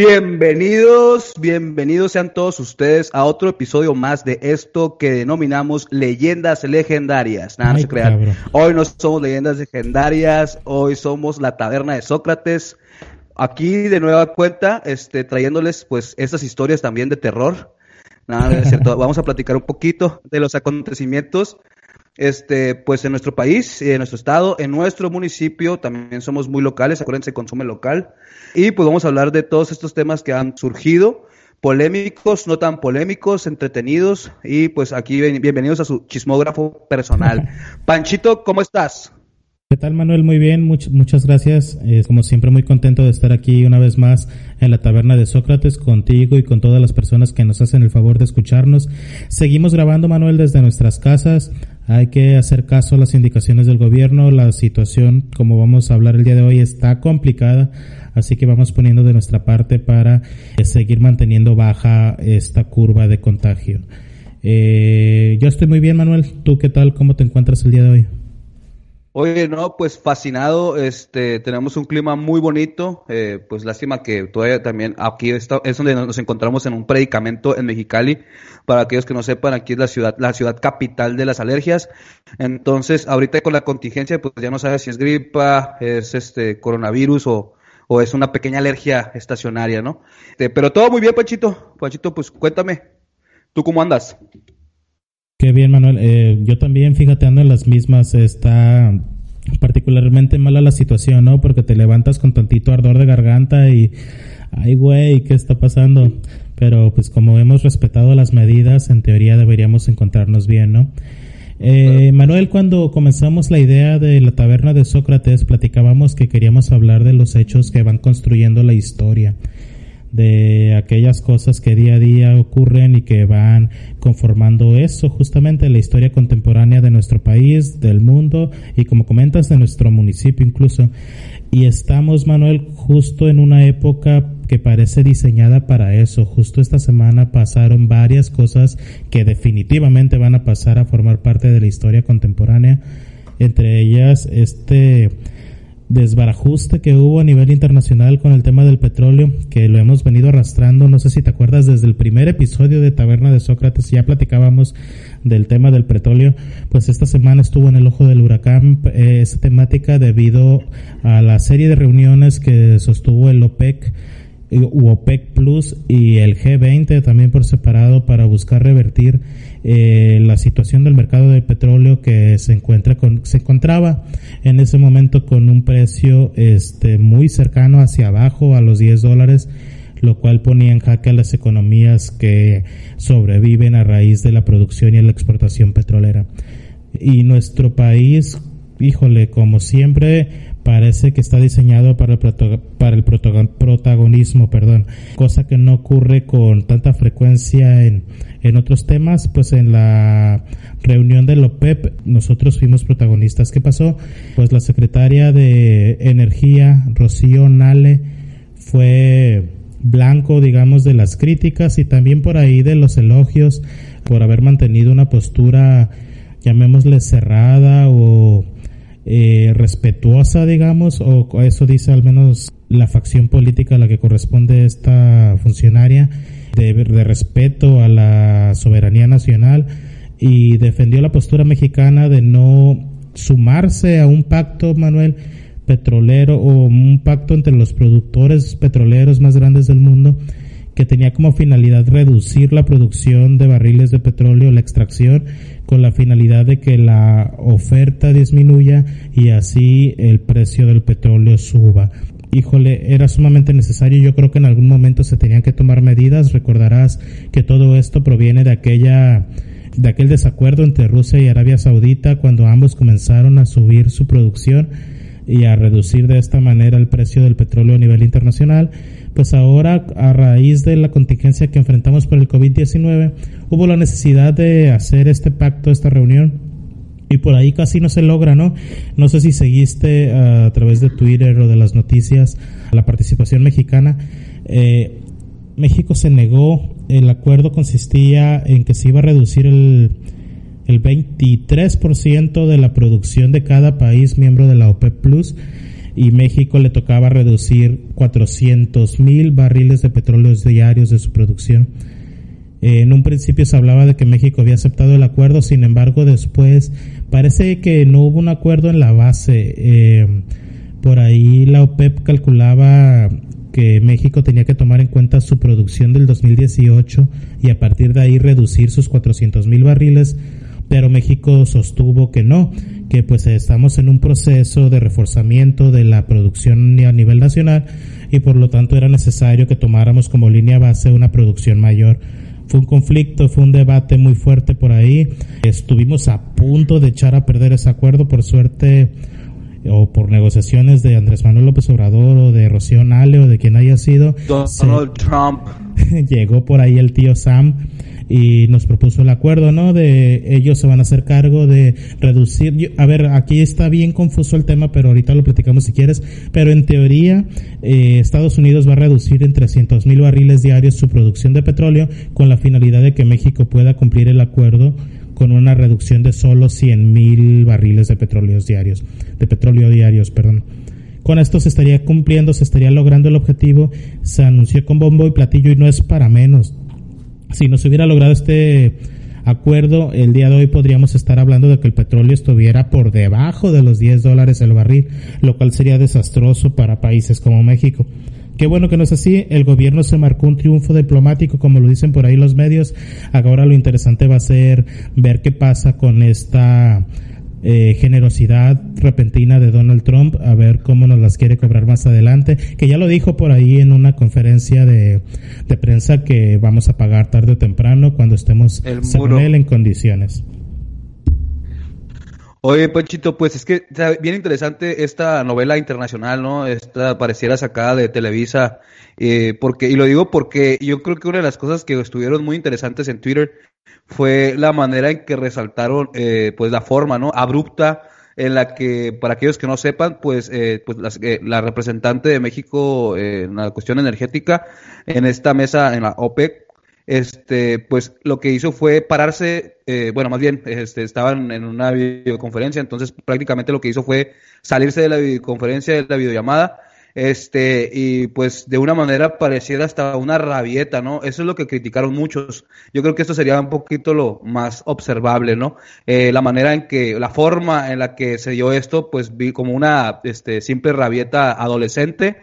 Bienvenidos, bienvenidos sean todos ustedes a otro episodio más de esto que denominamos leyendas legendarias. Nada, no se crean. Hoy no somos leyendas legendarias, hoy somos la taberna de Sócrates. Aquí de nueva cuenta, este, trayéndoles pues estas historias también de terror. Nada, es cierto. Vamos a platicar un poquito de los acontecimientos este, pues en nuestro país, en nuestro estado, en nuestro municipio, también somos muy locales, acuérdense, consume local. Y pues vamos a hablar de todos estos temas que han surgido, polémicos, no tan polémicos, entretenidos. Y pues aquí bienvenidos a su chismógrafo personal. Panchito, ¿cómo estás? ¿Qué tal Manuel? Muy bien, muchas gracias. como siempre muy contento de estar aquí una vez más en la taberna de Sócrates contigo y con todas las personas que nos hacen el favor de escucharnos. Seguimos grabando Manuel desde nuestras casas. Hay que hacer caso a las indicaciones del gobierno. La situación, como vamos a hablar el día de hoy, está complicada. Así que vamos poniendo de nuestra parte para eh, seguir manteniendo baja esta curva de contagio. Eh, yo estoy muy bien, Manuel. ¿Tú qué tal? ¿Cómo te encuentras el día de hoy? Oye, no, pues fascinado, este, tenemos un clima muy bonito, eh, pues lástima que todavía también aquí está, es donde nos encontramos en un predicamento en Mexicali, para aquellos que no sepan, aquí es la ciudad, la ciudad capital de las alergias, entonces ahorita con la contingencia, pues ya no sabes si es gripa, es este coronavirus o, o es una pequeña alergia estacionaria, ¿no? Este, pero todo muy bien, Pachito, Pachito, pues cuéntame, ¿tú cómo andas? Qué bien, Manuel. Eh, yo también, fíjate, ando en las mismas. Está particularmente mala la situación, ¿no? Porque te levantas con tantito ardor de garganta y, ay, güey, ¿qué está pasando? Pero pues como hemos respetado las medidas, en teoría deberíamos encontrarnos bien, ¿no? Eh, Manuel, cuando comenzamos la idea de la taberna de Sócrates, platicábamos que queríamos hablar de los hechos que van construyendo la historia de aquellas cosas que día a día ocurren y que van conformando eso, justamente la historia contemporánea de nuestro país, del mundo y como comentas de nuestro municipio incluso. Y estamos, Manuel, justo en una época que parece diseñada para eso. Justo esta semana pasaron varias cosas que definitivamente van a pasar a formar parte de la historia contemporánea. Entre ellas, este desbarajuste que hubo a nivel internacional con el tema del petróleo, que lo hemos venido arrastrando, no sé si te acuerdas, desde el primer episodio de Taberna de Sócrates ya platicábamos del tema del petróleo, pues esta semana estuvo en el ojo del huracán eh, esa temática debido a la serie de reuniones que sostuvo el OPEC OPEC Plus y el G20 también por separado para buscar revertir eh, la situación del mercado del petróleo que se encuentra con, se encontraba en ese momento con un precio este muy cercano hacia abajo a los 10 dólares lo cual ponía en jaque a las economías que sobreviven a raíz de la producción y la exportación petrolera. Y nuestro país, híjole, como siempre, parece que está diseñado para el, para el protagonismo, perdón, cosa que no ocurre con tanta frecuencia en, en otros temas, pues en la reunión de OPEP nosotros fuimos protagonistas. ¿Qué pasó? Pues la secretaria de Energía, Rocío Nale, fue blanco, digamos, de las críticas y también por ahí de los elogios por haber mantenido una postura, llamémosle cerrada o eh, respetuosa, digamos, o eso dice al menos la facción política a la que corresponde esta funcionaria, de, de respeto a la soberanía nacional y defendió la postura mexicana de no sumarse a un pacto, Manuel, petrolero o un pacto entre los productores petroleros más grandes del mundo que tenía como finalidad reducir la producción de barriles de petróleo, la extracción, con la finalidad de que la oferta disminuya y así el precio del petróleo suba. Híjole, era sumamente necesario. Yo creo que en algún momento se tenían que tomar medidas. Recordarás que todo esto proviene de aquella de aquel desacuerdo entre Rusia y Arabia Saudita cuando ambos comenzaron a subir su producción y a reducir de esta manera el precio del petróleo a nivel internacional pues ahora a raíz de la contingencia que enfrentamos por el COVID-19, hubo la necesidad de hacer este pacto, esta reunión. Y por ahí casi no se logra, ¿no? No sé si seguiste a través de Twitter o de las noticias la participación mexicana. Eh, México se negó, el acuerdo consistía en que se iba a reducir el, el 23% de la producción de cada país miembro de la OPEP Plus y México le tocaba reducir 400 mil barriles de petróleo diarios de su producción. En un principio se hablaba de que México había aceptado el acuerdo, sin embargo después parece que no hubo un acuerdo en la base. Eh, por ahí la OPEP calculaba que México tenía que tomar en cuenta su producción del 2018 y a partir de ahí reducir sus 400 mil barriles, pero México sostuvo que no, que pues estamos en un proceso de reforzamiento de la producción a nivel nacional y por lo tanto era necesario que tomáramos como línea base una producción mayor. Fue un conflicto, fue un debate muy fuerte por ahí. Estuvimos a punto de echar a perder ese acuerdo, por suerte o por negociaciones de Andrés Manuel López Obrador o de Rocío Nale o de quien haya sido. Donald Trump. llegó por ahí el tío Sam y nos propuso el acuerdo, ¿no? De ellos se van a hacer cargo de reducir. a ver, aquí está bien confuso el tema, pero ahorita lo platicamos si quieres. Pero en teoría, eh, Estados Unidos va a reducir en 300 mil barriles diarios su producción de petróleo con la finalidad de que México pueda cumplir el acuerdo con una reducción de solo 100 mil barriles de petróleo diarios, de petróleo diarios, perdón. Con esto se estaría cumpliendo, se estaría logrando el objetivo, se anunció con bombo y platillo y no es para menos. Si no se hubiera logrado este acuerdo, el día de hoy podríamos estar hablando de que el petróleo estuviera por debajo de los 10 dólares el barril, lo cual sería desastroso para países como México. Qué bueno que no es así. El gobierno se marcó un triunfo diplomático, como lo dicen por ahí los medios. Ahora lo interesante va a ser ver qué pasa con esta eh, generosidad repentina de Donald Trump, a ver cómo nos las quiere cobrar más adelante, que ya lo dijo por ahí en una conferencia de, de prensa que vamos a pagar tarde o temprano cuando estemos con él en condiciones. Oye, Panchito, pues es que está bien interesante esta novela internacional, ¿no? Esta pareciera sacada de Televisa, eh, porque, y lo digo porque yo creo que una de las cosas que estuvieron muy interesantes en Twitter fue la manera en que resaltaron, eh, pues la forma, ¿no? Abrupta en la que, para aquellos que no sepan, pues, eh, pues la representante de México en la cuestión energética en esta mesa, en la OPEC, este, pues lo que hizo fue pararse, eh, bueno, más bien, este, estaban en una videoconferencia, entonces prácticamente lo que hizo fue salirse de la videoconferencia, de la videollamada, este, y pues de una manera pareciera hasta una rabieta, ¿no? Eso es lo que criticaron muchos. Yo creo que esto sería un poquito lo más observable, ¿no? Eh, la manera en que, la forma en la que se dio esto, pues vi como una, este, simple rabieta adolescente,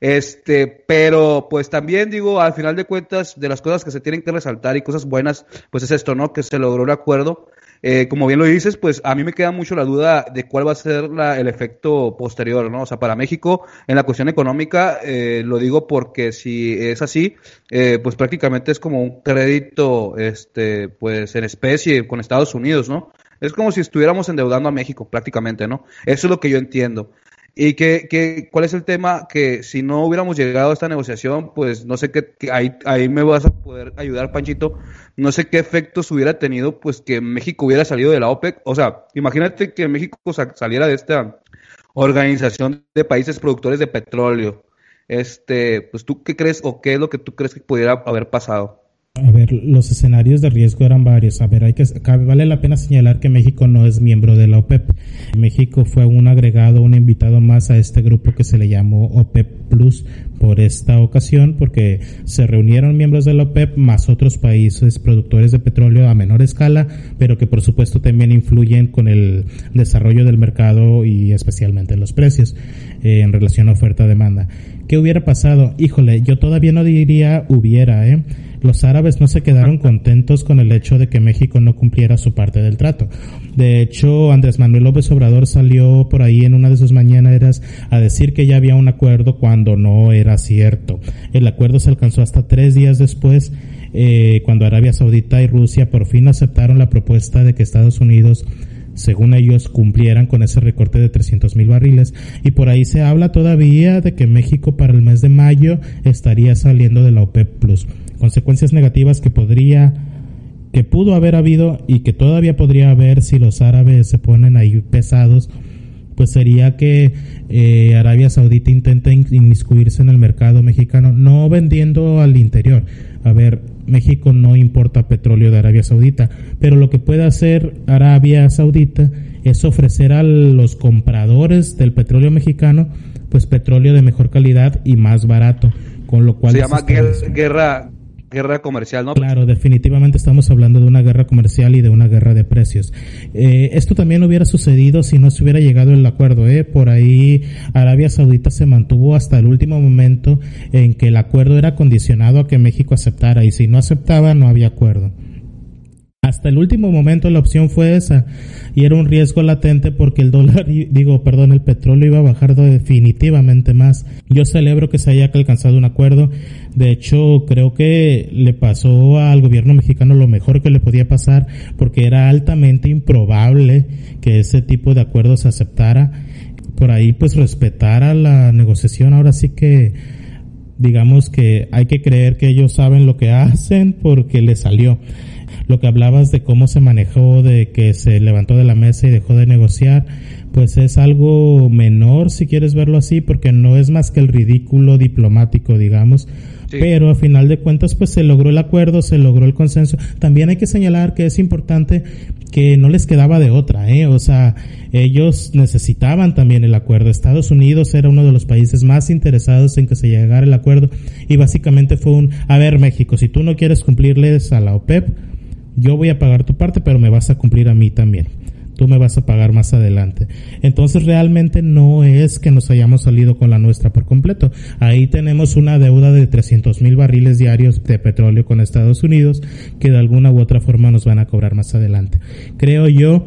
este, pero pues también digo, al final de cuentas, de las cosas que se tienen que resaltar y cosas buenas, pues es esto, ¿no? Que se logró un acuerdo. Eh, como bien lo dices, pues a mí me queda mucho la duda de cuál va a ser el efecto posterior, ¿no? O sea, para México, en la cuestión económica, eh, lo digo porque si es así, eh, pues prácticamente es como un crédito, este, pues en especie con Estados Unidos, ¿no? Es como si estuviéramos endeudando a México, prácticamente, ¿no? Eso es lo que yo entiendo. ¿Y qué, cuál es el tema? Que si no hubiéramos llegado a esta negociación, pues no sé qué, ahí, ahí me vas a poder ayudar, Panchito. No sé qué efectos hubiera tenido, pues que México hubiera salido de la OPEC. O sea, imagínate que México saliera de esta organización de países productores de petróleo. Este, pues tú qué crees o qué es lo que tú crees que pudiera haber pasado? A ver, los escenarios de riesgo eran varios. A ver, hay que vale la pena señalar que México no es miembro de la OPEP. México fue un agregado, un invitado más a este grupo que se le llamó OPEP Plus por esta ocasión, porque se reunieron miembros de la OPEP más otros países productores de petróleo a menor escala, pero que por supuesto también influyen con el desarrollo del mercado y especialmente en los precios eh, en relación a oferta-demanda. ¿Qué hubiera pasado? Híjole, yo todavía no diría hubiera, ¿eh? Los árabes no se quedaron contentos con el hecho de que México no cumpliera su parte del trato. De hecho, Andrés Manuel López Obrador salió por ahí en una de sus mañaneras a decir que ya había un acuerdo cuando no era cierto. El acuerdo se alcanzó hasta tres días después, eh, cuando Arabia Saudita y Rusia por fin aceptaron la propuesta de que Estados Unidos según ellos, cumplieran con ese recorte de 300 mil barriles. Y por ahí se habla todavía de que México para el mes de mayo estaría saliendo de la OPEP Plus. Consecuencias negativas que podría, que pudo haber habido y que todavía podría haber si los árabes se ponen ahí pesados pues sería que eh, Arabia Saudita intenta inmiscuirse en el mercado mexicano, no vendiendo al interior. A ver, México no importa petróleo de Arabia Saudita, pero lo que puede hacer Arabia Saudita es ofrecer a los compradores del petróleo mexicano pues petróleo de mejor calidad y más barato, con lo cual se llama guerra guerra comercial, ¿no? Claro, definitivamente estamos hablando de una guerra comercial y de una guerra de precios. Eh, esto también hubiera sucedido si no se hubiera llegado el acuerdo, ¿eh? Por ahí Arabia Saudita se mantuvo hasta el último momento en que el acuerdo era condicionado a que México aceptara y si no aceptaba no había acuerdo. Hasta el último momento la opción fue esa y era un riesgo latente porque el dólar, digo, perdón, el petróleo iba a bajar definitivamente más. Yo celebro que se haya alcanzado un acuerdo. De hecho, creo que le pasó al gobierno mexicano lo mejor que le podía pasar porque era altamente improbable que ese tipo de acuerdo se aceptara. Por ahí pues respetara la negociación. Ahora sí que digamos que hay que creer que ellos saben lo que hacen porque le salió lo que hablabas de cómo se manejó, de que se levantó de la mesa y dejó de negociar, pues es algo menor si quieres verlo así, porque no es más que el ridículo diplomático, digamos. Pero a final de cuentas, pues se logró el acuerdo, se logró el consenso. También hay que señalar que es importante que no les quedaba de otra, ¿eh? O sea, ellos necesitaban también el acuerdo. Estados Unidos era uno de los países más interesados en que se llegara el acuerdo y básicamente fue un, a ver México, si tú no quieres cumplirles a la OPEP, yo voy a pagar tu parte, pero me vas a cumplir a mí también. Tú me vas a pagar más adelante. Entonces realmente no es que nos hayamos salido con la nuestra por completo. Ahí tenemos una deuda de 300 mil barriles diarios de petróleo con Estados Unidos que de alguna u otra forma nos van a cobrar más adelante. Creo yo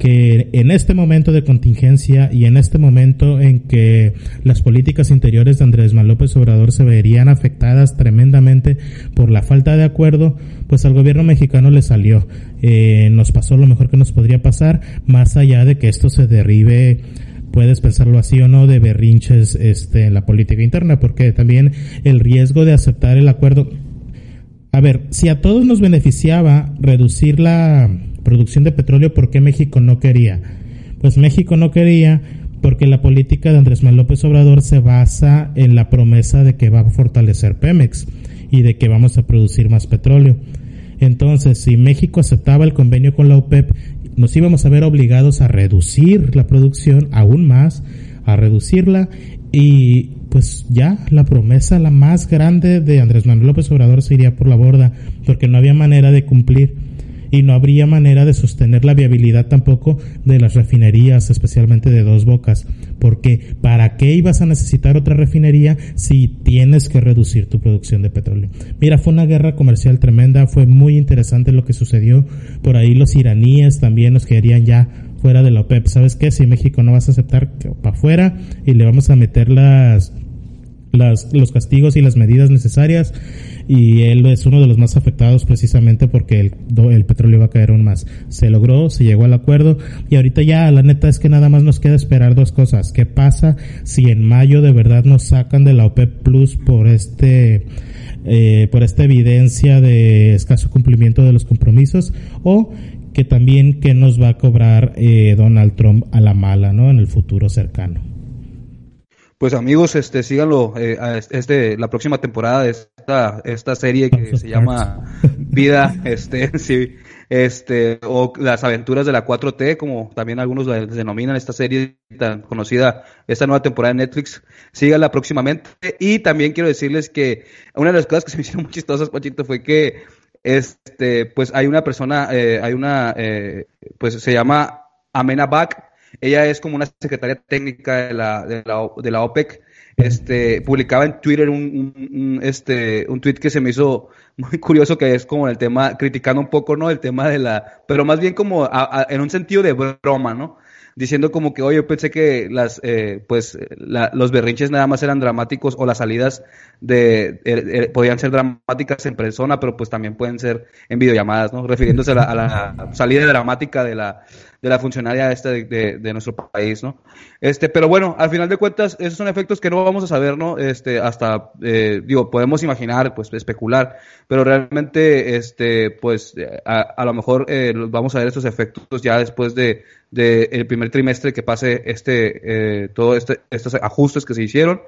que en este momento de contingencia y en este momento en que las políticas interiores de Andrés Manuel López Obrador se verían afectadas tremendamente por la falta de acuerdo, pues al gobierno mexicano le salió. Eh, nos pasó lo mejor que nos podría pasar, más allá de que esto se derribe puedes pensarlo así o no, de berrinches este, en la política interna, porque también el riesgo de aceptar el acuerdo. A ver, si a todos nos beneficiaba reducir la, producción de petróleo, ¿por qué México no quería? Pues México no quería porque la política de Andrés Manuel López Obrador se basa en la promesa de que va a fortalecer Pemex y de que vamos a producir más petróleo. Entonces, si México aceptaba el convenio con la OPEP, nos íbamos a ver obligados a reducir la producción aún más, a reducirla y pues ya la promesa la más grande de Andrés Manuel López Obrador se iría por la borda porque no había manera de cumplir y no habría manera de sostener la viabilidad tampoco de las refinerías, especialmente de dos bocas. Porque ¿para qué ibas a necesitar otra refinería si tienes que reducir tu producción de petróleo? Mira, fue una guerra comercial tremenda, fue muy interesante lo que sucedió. Por ahí los iraníes también nos querían ya fuera de la OPEP. ¿Sabes qué? Si México no vas a aceptar para afuera y le vamos a meter las, las, los castigos y las medidas necesarias, y él es uno de los más afectados precisamente porque el, el petróleo va a caer aún más. Se logró, se llegó al acuerdo y ahorita ya la neta es que nada más nos queda esperar dos cosas. ¿Qué pasa si en mayo de verdad nos sacan de la OPEP Plus por este eh, por esta evidencia de escaso cumplimiento de los compromisos o que también que nos va a cobrar eh, Donald Trump a la mala, ¿no? En el futuro cercano. Pues amigos, este, síganlo, eh, este, la próxima temporada de esta, esta serie que se llama Vida, este, sí, este, o las aventuras de la 4T, como también algunos la denominan esta serie tan conocida, esta nueva temporada de Netflix, síganla próximamente. Y también quiero decirles que una de las cosas que se me hicieron muy chistosas, Pachito, fue que, este, pues hay una persona, eh, hay una, eh, pues se llama Amena Bach, ella es como una secretaria técnica de la, de la, de la OPEC. Este, publicaba en Twitter un, este, un tweet que se me hizo muy curioso, que es como el tema, criticando un poco, ¿no? El tema de la, pero más bien como en un sentido de broma, ¿no? diciendo como que, oye, yo pensé que las, eh, pues, los berrinches nada más eran dramáticos o las salidas de, eh, eh, podían ser dramáticas en persona, pero pues también pueden ser en videollamadas, ¿no? Refiriéndose a la, a la salida dramática de la, de la funcionaria esta de, de, nuestro país, ¿no? Este, pero bueno, al final de cuentas, esos son efectos que no vamos a saber, ¿no? Este, hasta, eh, digo, podemos imaginar, pues, especular, pero realmente, este, pues, a, a lo mejor eh, vamos a ver estos efectos ya después de, de el primer trimestre que pase este, eh, todo este, estos ajustes que se hicieron.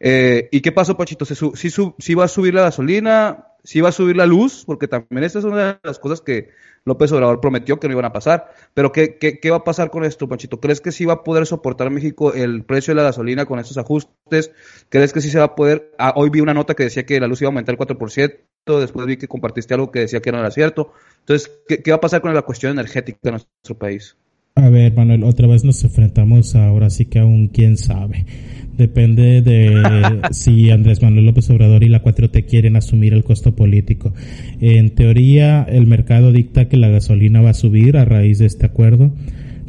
Eh, ¿Y qué pasó, Pachito? ¿Se si, si va a subir la gasolina? Si va a subir la luz, porque también esta es una de las cosas que López Obrador prometió que no iban a pasar. Pero ¿qué, qué, va a pasar con esto, Panchito? ¿Crees que sí va a poder soportar México el precio de la gasolina con estos ajustes? ¿Crees que sí se va a poder? Ah, hoy vi una nota que decía que la luz iba a aumentar el 4%, después vi que compartiste algo que decía que no era cierto. Entonces, ¿qué, qué va a pasar con la cuestión energética de nuestro país? A ver, Manuel, otra vez nos enfrentamos ahora sí que aún quién sabe. Depende de si Andrés Manuel López Obrador y la 4T quieren asumir el costo político. En teoría, el mercado dicta que la gasolina va a subir a raíz de este acuerdo,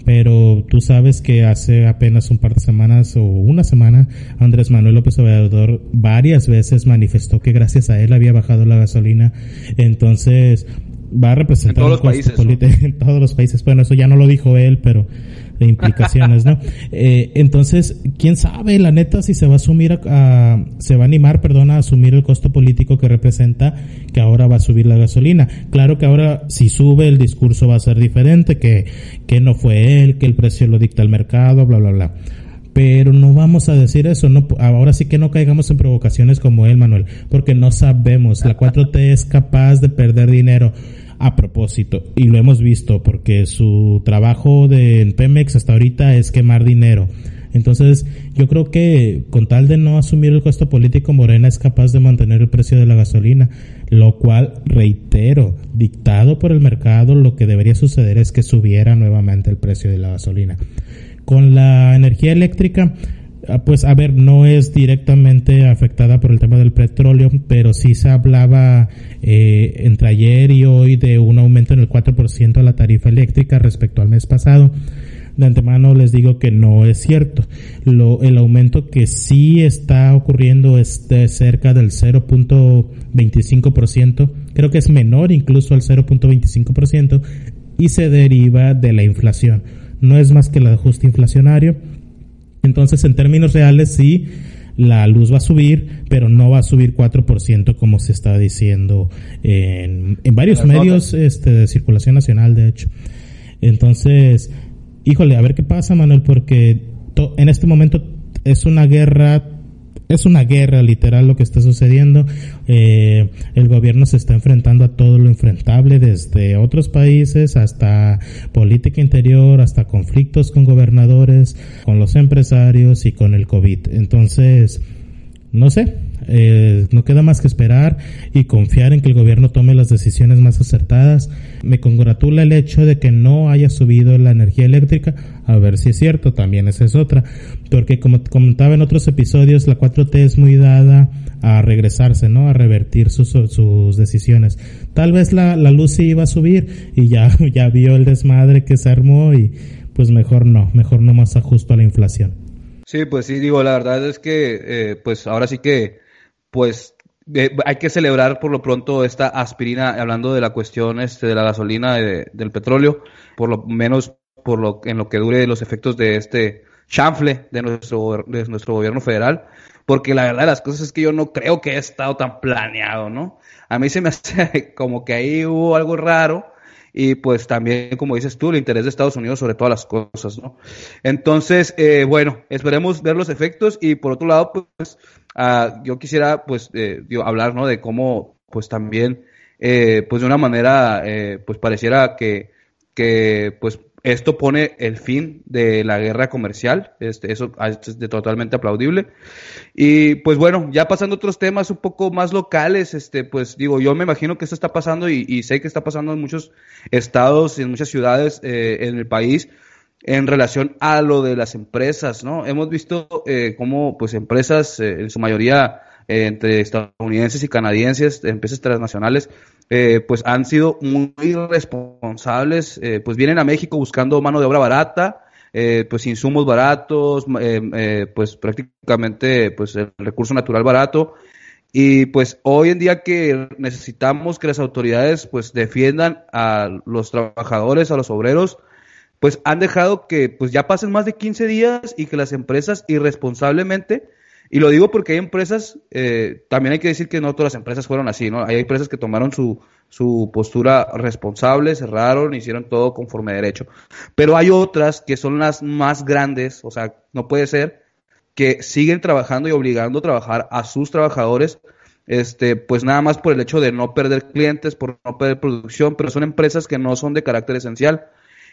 pero tú sabes que hace apenas un par de semanas o una semana, Andrés Manuel López Obrador varias veces manifestó que gracias a él había bajado la gasolina. Entonces, va a representar en todos los países, en todos los países. Bueno, eso ya no lo dijo él, pero de implicaciones, ¿no? Eh, entonces, quién sabe, la neta, si se va a asumir, a, se va a animar, perdón, a asumir el costo político que representa que ahora va a subir la gasolina. Claro que ahora, si sube, el discurso va a ser diferente, que, que no fue él, que el precio lo dicta el mercado, bla, bla, bla pero no vamos a decir eso, no, ahora sí que no caigamos en provocaciones como él, Manuel, porque no sabemos, la 4T es capaz de perder dinero a propósito, y lo hemos visto, porque su trabajo de en Pemex hasta ahorita es quemar dinero. Entonces, yo creo que con tal de no asumir el costo político, Morena es capaz de mantener el precio de la gasolina, lo cual, reitero, dictado por el mercado, lo que debería suceder es que subiera nuevamente el precio de la gasolina. Con la energía eléctrica, ah, pues a ver, no es directamente afectada por el tema del petróleo, pero sí se hablaba eh, entre ayer y hoy de un aumento en el 4% a la tarifa eléctrica respecto al mes pasado. De antemano les digo que no es cierto. Lo, el aumento que sí está ocurriendo es de cerca del 0.25%, creo que es menor incluso al 0.25% y se deriva de la inflación no es más que el ajuste inflacionario. Entonces, en términos reales, sí, la luz va a subir, pero no va a subir 4% como se está diciendo en, en varios medios este, de circulación nacional, de hecho. Entonces, híjole, a ver qué pasa, Manuel, porque en este momento es una guerra es una guerra literal lo que está sucediendo. Eh, el gobierno se está enfrentando a todo lo enfrentable, desde otros países hasta política interior, hasta conflictos con gobernadores, con los empresarios y con el COVID. Entonces, no sé, eh, no queda más que esperar y confiar en que el gobierno tome las decisiones más acertadas. Me congratula el hecho de que no haya subido la energía eléctrica, a ver si es cierto, también esa es otra, porque como comentaba en otros episodios, la 4T es muy dada a regresarse, ¿no? A revertir sus, sus decisiones. Tal vez la, la luz iba a subir y ya, ya vio el desmadre que se armó y pues mejor no, mejor no más ajusto a la inflación. Sí, pues sí, digo, la verdad es que, eh, pues ahora sí que pues hay que celebrar por lo pronto esta aspirina, hablando de la cuestión este, de la gasolina, del petróleo, por lo menos por lo, en lo que dure los efectos de este chanfle de nuestro, de nuestro gobierno federal, porque la verdad de las cosas es que yo no creo que haya estado tan planeado, ¿no? A mí se me hace como que ahí hubo algo raro, y pues también, como dices tú, el interés de Estados Unidos sobre todas las cosas, ¿no? Entonces, eh, bueno, esperemos ver los efectos y por otro lado, pues uh, yo quisiera pues eh, hablar, ¿no? De cómo pues también, eh, pues de una manera, eh, pues pareciera que, que pues esto pone el fin de la guerra comercial, este, eso es de totalmente aplaudible. Y pues bueno, ya pasando a otros temas un poco más locales, este, pues digo, yo me imagino que esto está pasando y, sé que está pasando en muchos estados y en muchas ciudades eh, en el país en relación a lo de las empresas, ¿no? Hemos visto eh, cómo, pues, empresas, eh, en su mayoría entre estadounidenses y canadienses, empresas transnacionales, eh, pues han sido muy responsables, eh, pues vienen a México buscando mano de obra barata, eh, pues insumos baratos, pues prácticamente pues el recurso natural barato. Y pues hoy en día que necesitamos que las autoridades pues defiendan a los trabajadores, a los obreros, pues han dejado que pues ya pasen más de 15 días y que las empresas irresponsablemente y lo digo porque hay empresas, eh, también hay que decir que no todas las empresas fueron así, ¿no? Hay empresas que tomaron su, su postura responsable, cerraron, hicieron todo conforme a derecho. Pero hay otras que son las más grandes, o sea, no puede ser que siguen trabajando y obligando a trabajar a sus trabajadores este, pues nada más por el hecho de no perder clientes, por no perder producción, pero son empresas que no son de carácter esencial.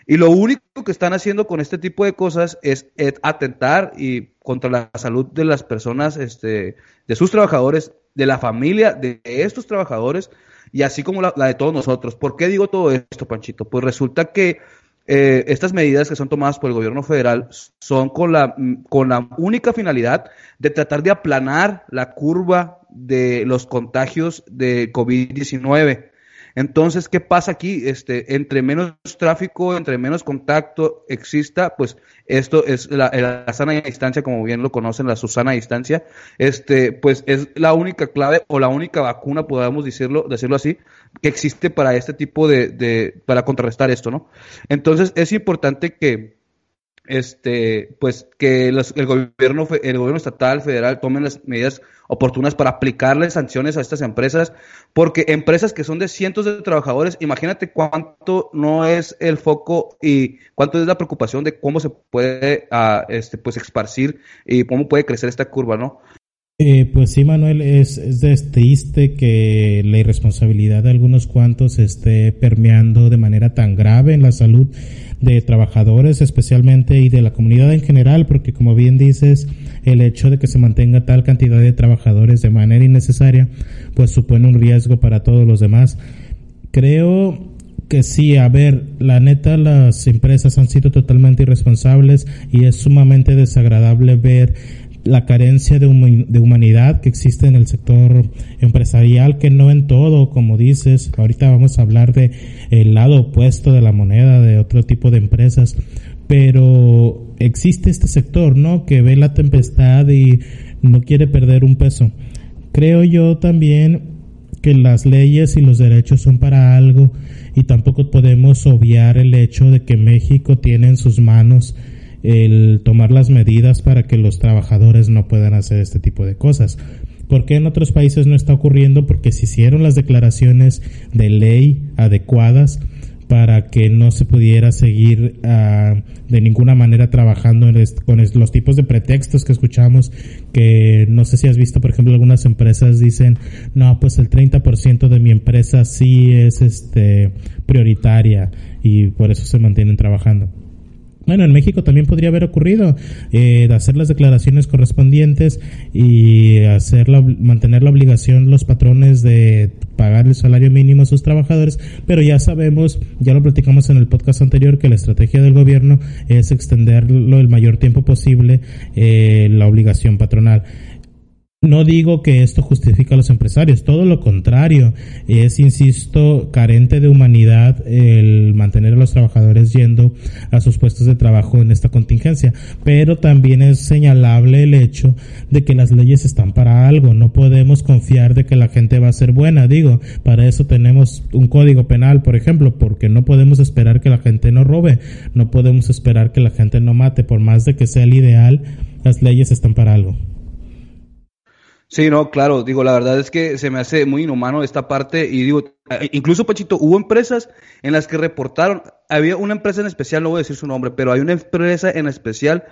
Y lo único que están haciendo con este tipo de cosas es, atentar y contra la salud de las personas, este, de sus trabajadores, de la familia de estos trabajadores y así como la, de todos nosotros. ¿Por qué digo todo esto, Panchito? Pues resulta que eh, estas medidas que son tomadas por el gobierno federal son con la, con la única finalidad de tratar de aplanar la curva de los contagios de COVID-19. Entonces, ¿qué pasa aquí? Este, entre menos tráfico, entre menos contacto exista, pues esto es la, sana distancia, como bien lo conocen, la Susana distancia, este, pues es la única clave o la única vacuna, podemos decirlo, decirlo así, que existe para este tipo de, de para contrarrestar esto, ¿no? Entonces, es importante que, este, pues que el gobierno, el gobierno estatal, federal tomen las medidas oportunas para aplicarle sanciones a estas empresas, porque empresas que son de cientos de trabajadores, imagínate cuánto no es el foco y cuánto es la preocupación de cómo se puede ah, este, pues esparcir y cómo puede crecer esta curva, ¿no? Eh, pues sí, Manuel, es, es triste que la irresponsabilidad de algunos cuantos esté permeando de manera tan grave en la salud de trabajadores especialmente y de la comunidad en general, porque como bien dices, el hecho de que se mantenga tal cantidad de trabajadores de manera innecesaria, pues supone un riesgo para todos los demás. Creo que sí, a ver, la neta las empresas han sido totalmente irresponsables y es sumamente desagradable ver la carencia de, humanidad que existe en el sector empresarial, que no en todo, como dices, ahorita vamos a hablar de el lado opuesto de la moneda, de otro tipo de empresas, pero existe este sector, ¿no? Que ve la tempestad y no quiere perder un peso. Creo yo también que las leyes y los derechos son para algo y tampoco podemos obviar el hecho de que México tiene en sus manos el tomar las medidas para que los trabajadores no puedan hacer este tipo de cosas. ¿Por qué en otros países no está ocurriendo? Porque se hicieron las declaraciones de ley adecuadas para que no se pudiera seguir uh, de ninguna manera trabajando con los tipos de pretextos que escuchamos, que no sé si has visto, por ejemplo, algunas empresas dicen, no, pues el 30% de mi empresa sí es este prioritaria y por eso se mantienen trabajando. Bueno, en México también podría haber ocurrido eh, hacer las declaraciones correspondientes y hacer mantener la obligación los patrones de pagar el salario mínimo a sus trabajadores, pero ya sabemos, ya lo platicamos en el podcast anterior, que la estrategia del gobierno es extenderlo el mayor tiempo posible eh, la obligación patronal. No digo que esto justifica a los empresarios, todo lo contrario. Es, insisto, carente de humanidad el mantener a los trabajadores yendo a sus puestos de trabajo en esta contingencia. Pero también es señalable el hecho de que las leyes están para algo. No podemos confiar de que la gente va a ser buena. Digo, para eso tenemos un código penal, por ejemplo, porque no podemos esperar que la gente no robe. No podemos esperar que la gente no mate. Por más de que sea el ideal, las leyes están para algo. Sí, no, claro, digo, la verdad es que se me hace muy inhumano esta parte y digo, eh, incluso Pachito, hubo empresas en las que reportaron, había una empresa en especial, no voy a decir su nombre, pero hay una empresa en especial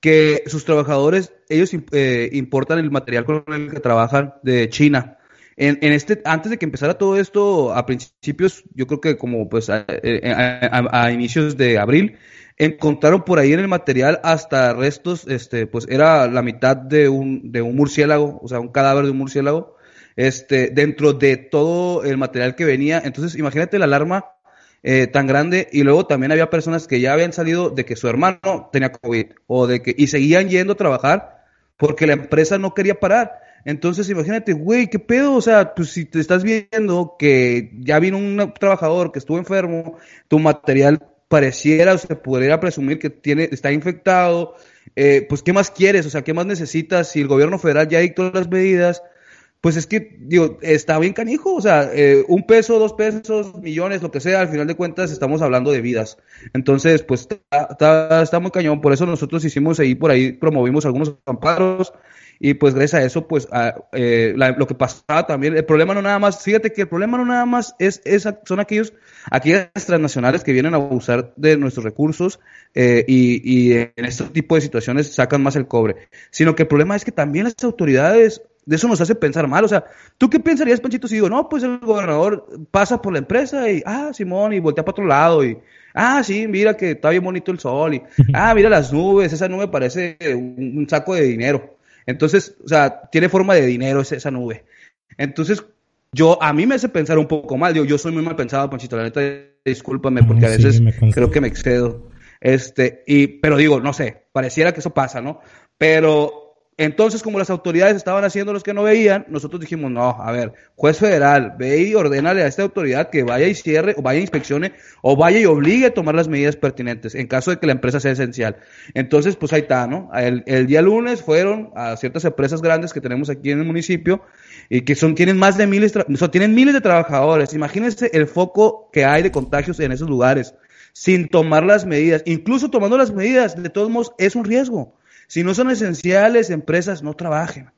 que sus trabajadores, ellos eh, importan el material con el que trabajan de China. En, en, este, antes de que empezara todo esto, a principios, yo creo que como pues a eh, inicios de abril, encontraron por ahí en el material hasta restos, este, pues era la mitad de un, de un murciélago, o sea, un cadáver de un murciélago, este, dentro de todo el material que venía. Entonces, imagínate la alarma eh, tan grande y luego también había personas que ya habían salido de que su hermano tenía COVID o de que, y seguían yendo a trabajar porque la empresa no quería parar. Entonces, imagínate, güey, ¿qué pedo? O sea, pues si te estás viendo que ya vino un trabajador que estuvo enfermo, tu material pareciera o se pudiera presumir que tiene, está infectado, eh, pues ¿qué más quieres? O sea, ¿qué más necesitas? Si el gobierno federal ya dictó las medidas, pues es que, digo, está bien canijo, o sea, eh, un peso, dos pesos, millones, lo que sea, al final de cuentas estamos hablando de vidas. Entonces, pues está, está, muy cañón, por eso nosotros hicimos ahí, por ahí promovimos algunos amparos, y pues gracias a eso, pues eh, lo que pasaba también, el problema no nada más, fíjate que el problema no nada más es, es son aquellos, aquellas transnacionales que vienen a abusar de nuestros recursos eh, y, y, en este tipo de situaciones sacan más el cobre, sino que el problema es que también las autoridades de eso nos hace pensar mal. O sea, ¿tú qué pensarías, Panchito, si digo, no, pues el gobernador pasa por la empresa y, ah, Simón, y voltea para otro lado y, ah, sí, mira que está bien bonito el sol y, ah, mira las nubes, esa nube parece un, saco de dinero. Entonces, o sea, tiene forma de dinero esa, nube. Entonces, yo, a mí me hace pensar un poco mal. Yo, yo soy muy mal pensado, Panchito, la neta, discúlpame porque a veces creo que me excedo. Este, y, pero digo, no sé, pareciera que eso pasa, ¿no? Pero entonces, como las autoridades estaban haciendo los que no veían, nosotros dijimos, no, a ver, juez federal, ve y ordénale a esta autoridad que vaya y cierre, o vaya y inspeccione, o vaya y obligue a tomar las medidas pertinentes, en caso de que la empresa sea esencial. Entonces, pues ahí está, ¿no? El, día lunes fueron a ciertas empresas grandes que tenemos aquí en el municipio, y que son, tienen más de miles, tienen miles de trabajadores. Imagínense el foco que hay de contagios en esos lugares, sin tomar las medidas. Incluso tomando las medidas, de todos modos, es un riesgo. Si no son esenciales, empresas no trabajen.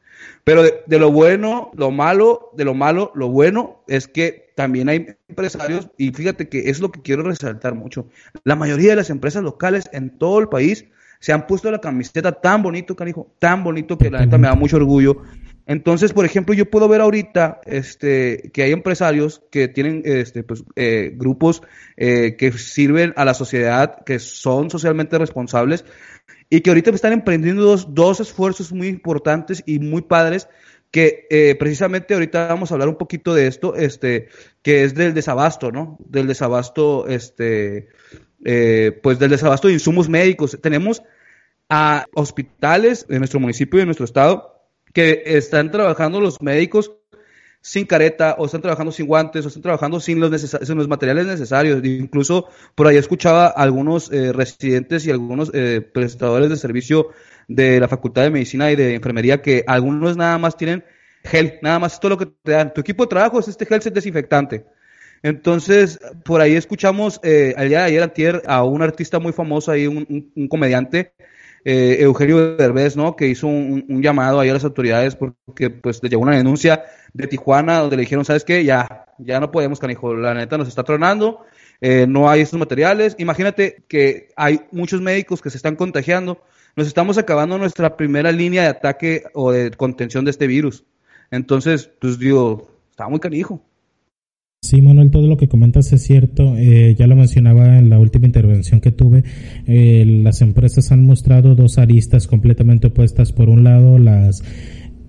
Pero de, lo bueno, lo malo, de lo malo, lo bueno es que también hay empresarios, y fíjate que es lo que quiero resaltar mucho. La mayoría de las empresas locales en todo el país se han puesto la camiseta tan bonito, canijo, tan bonito que la neta me da mucho orgullo. Entonces, por ejemplo, yo puedo ver ahorita este, que hay empresarios que tienen este, pues, eh, grupos eh, que sirven a la sociedad, que son socialmente responsables, y que ahorita están emprendiendo dos, dos esfuerzos muy importantes y muy padres que eh, precisamente ahorita vamos a hablar un poquito de esto, este, que es del desabasto, ¿no? Del desabasto, este, eh, pues del desabasto de insumos médicos. Tenemos a hospitales de nuestro municipio y de nuestro estado que están trabajando los médicos sin careta, o están trabajando sin guantes, o están trabajando sin los, sin los materiales necesarios. Incluso por ahí escuchaba a algunos eh, residentes y algunos eh, prestadores de servicio de la Facultad de Medicina y de Enfermería que algunos nada más tienen gel, nada más es todo lo que te dan. Tu equipo de trabajo es este gel desinfectante. Entonces, por ahí escuchamos eh, al día de ayer, antier, a un artista muy famoso ahí, un comediante, eh, Eugenio Derbez, ¿no? Que hizo un, llamado ahí a las autoridades porque pues le llegó una denuncia de Tijuana donde le dijeron, ¿sabes qué? Ya, ya no podemos, canijo, la neta nos está tronando, eh, no hay estos materiales. Imagínate que hay muchos médicos que se están contagiando, nos estamos acabando nuestra primera línea de ataque o de contención de este virus. Entonces, pues digo, está muy canijo. Sí, Manuel, todo lo que comentas es cierto. Eh, ya lo mencionaba en la última intervención que tuve. Eh, las empresas han mostrado dos aristas completamente opuestas. Por un lado, las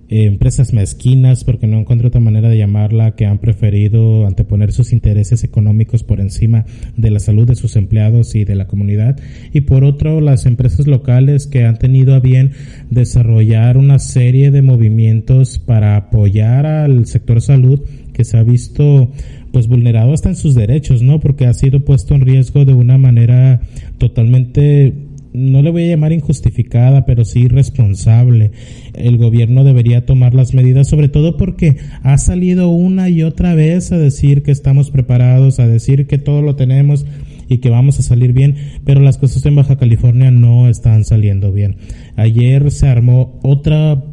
eh, empresas mezquinas, porque no encuentro otra manera de llamarla, que han preferido anteponer sus intereses económicos por encima de la salud de sus empleados y de la comunidad. Y por otro, las empresas locales que han tenido a bien desarrollar una serie de movimientos para apoyar al sector salud que se ha visto pues vulnerado hasta en sus derechos, ¿no? Porque ha sido puesto en riesgo de una manera totalmente no le voy a llamar injustificada, pero sí irresponsable. El gobierno debería tomar las medidas, sobre todo porque ha salido una y otra vez a decir que estamos preparados, a decir que todo lo tenemos y que vamos a salir bien, pero las cosas en Baja California no están saliendo bien. Ayer se armó otra